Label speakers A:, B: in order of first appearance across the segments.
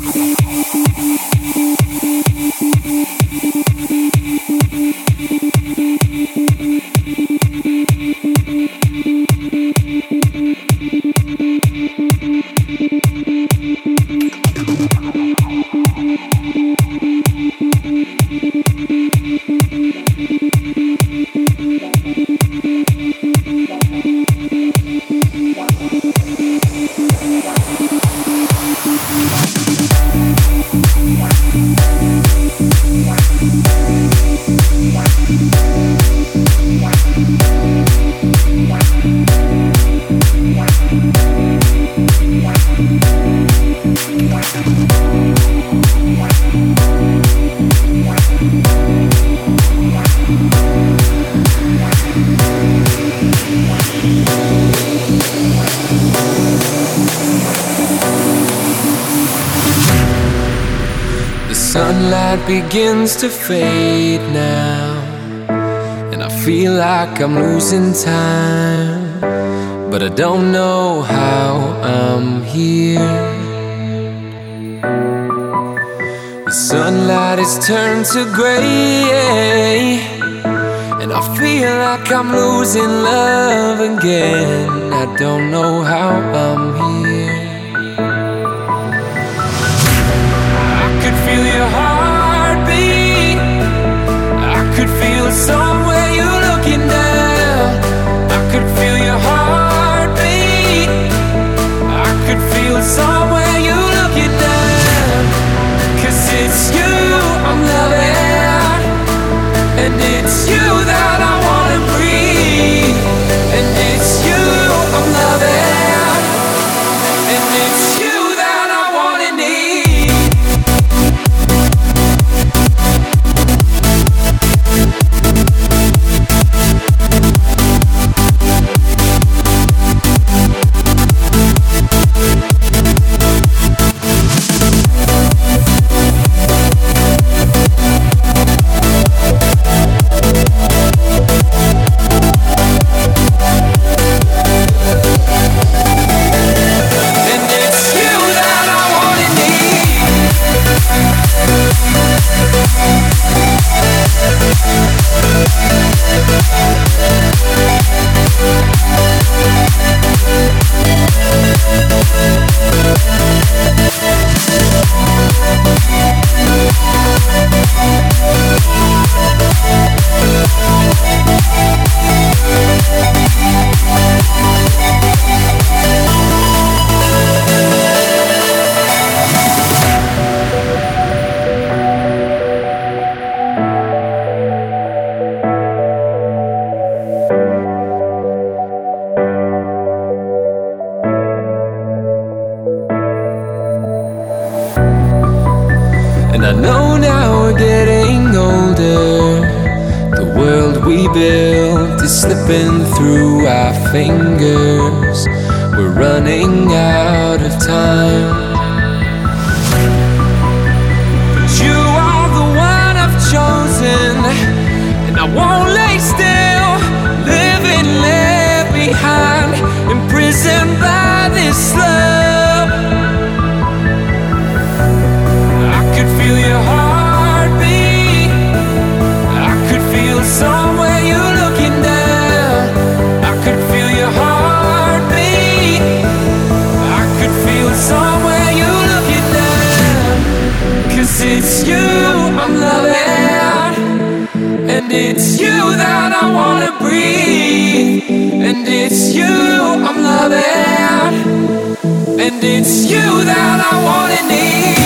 A: Thank. Begins to fade now, and I feel like I'm losing time, but I don't know how I'm here. The sunlight has turned to gray, and I feel like I'm losing love again. I don't know how I'm here. Somewhere And it's you that I wanna
B: need.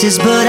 B: Faces, but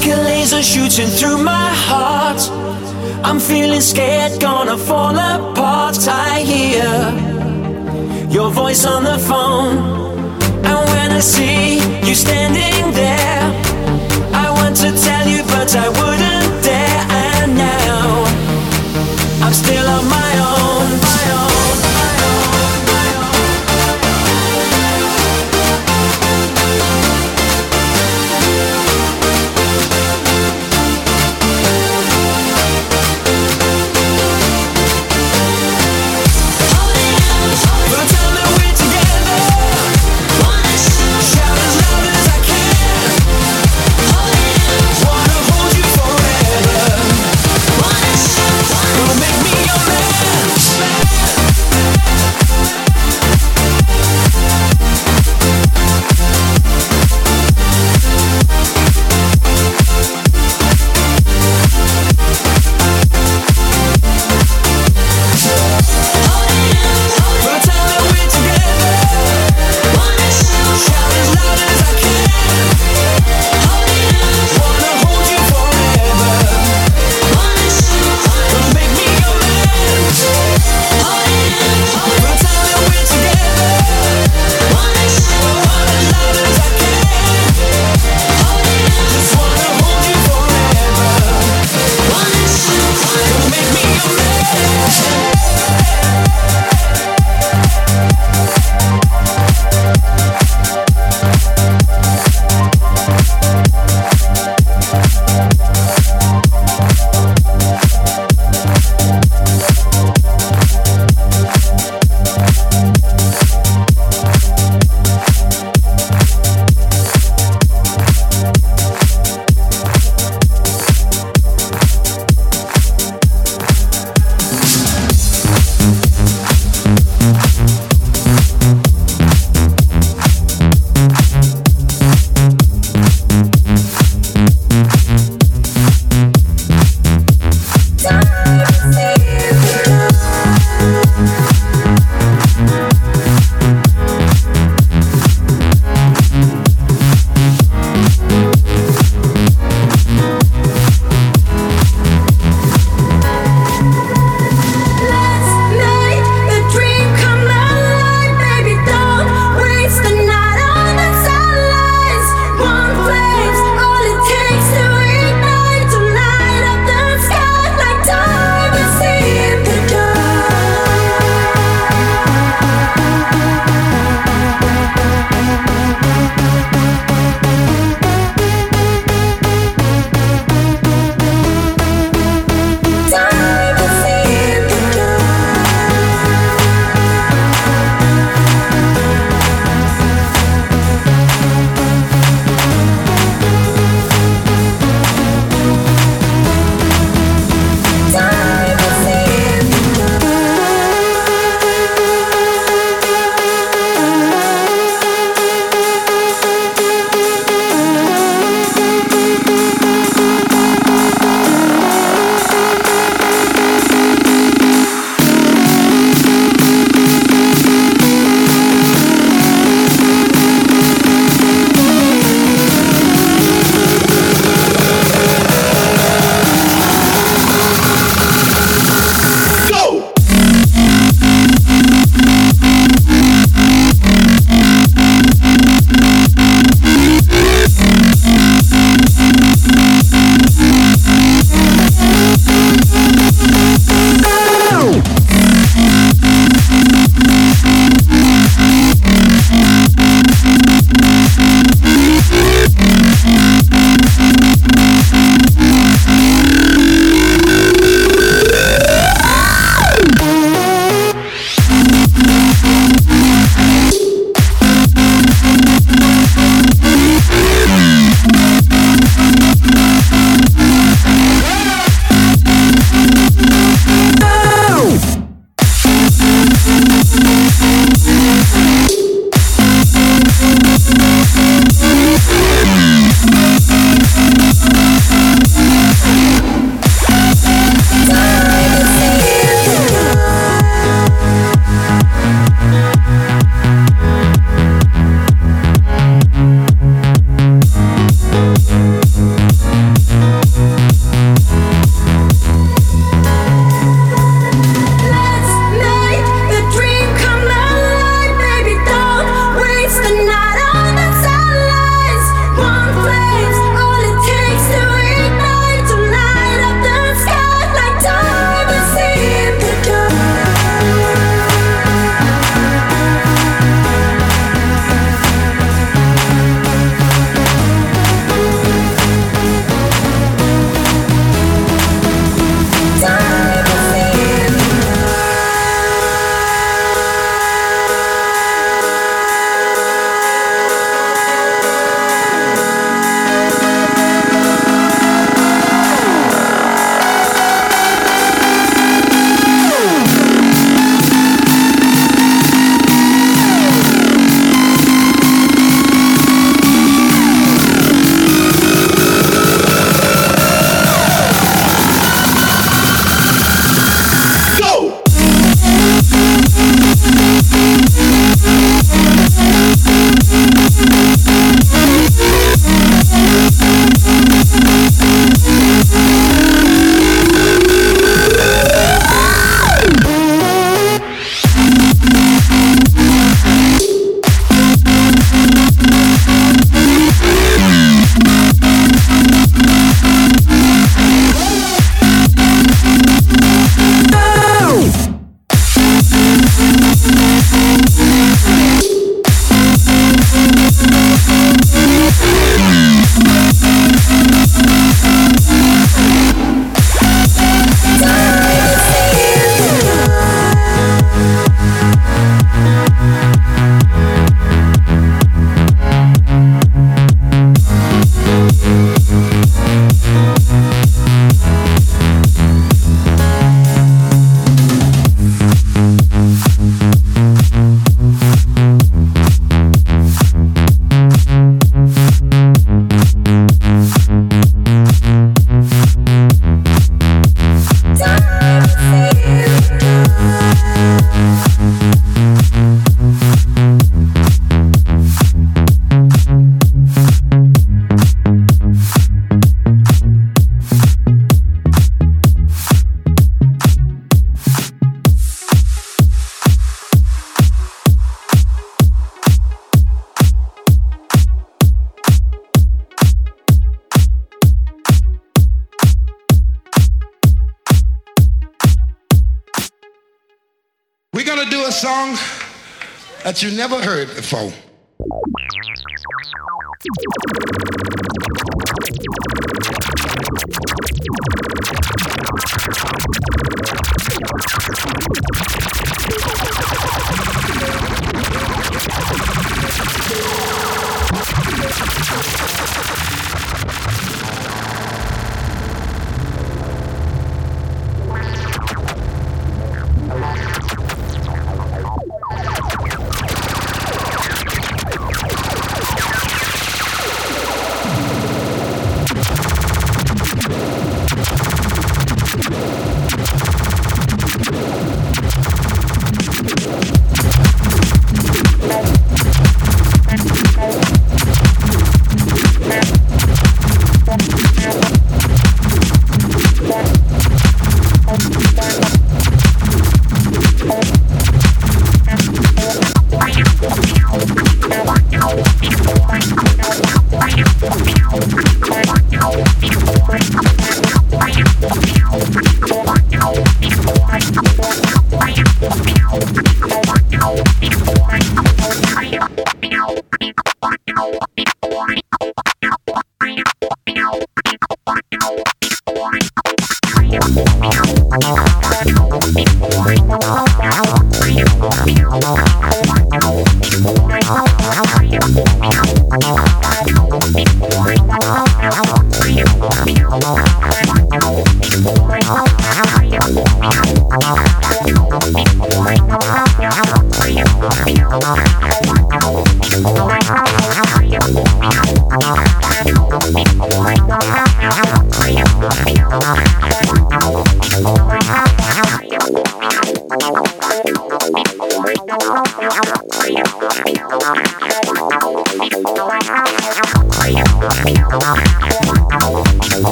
A: like a laser shooting through my heart. I'm feeling scared, gonna fall apart. I hear your voice on the phone. And when I see you standing there, I want to tell you, but I wouldn't.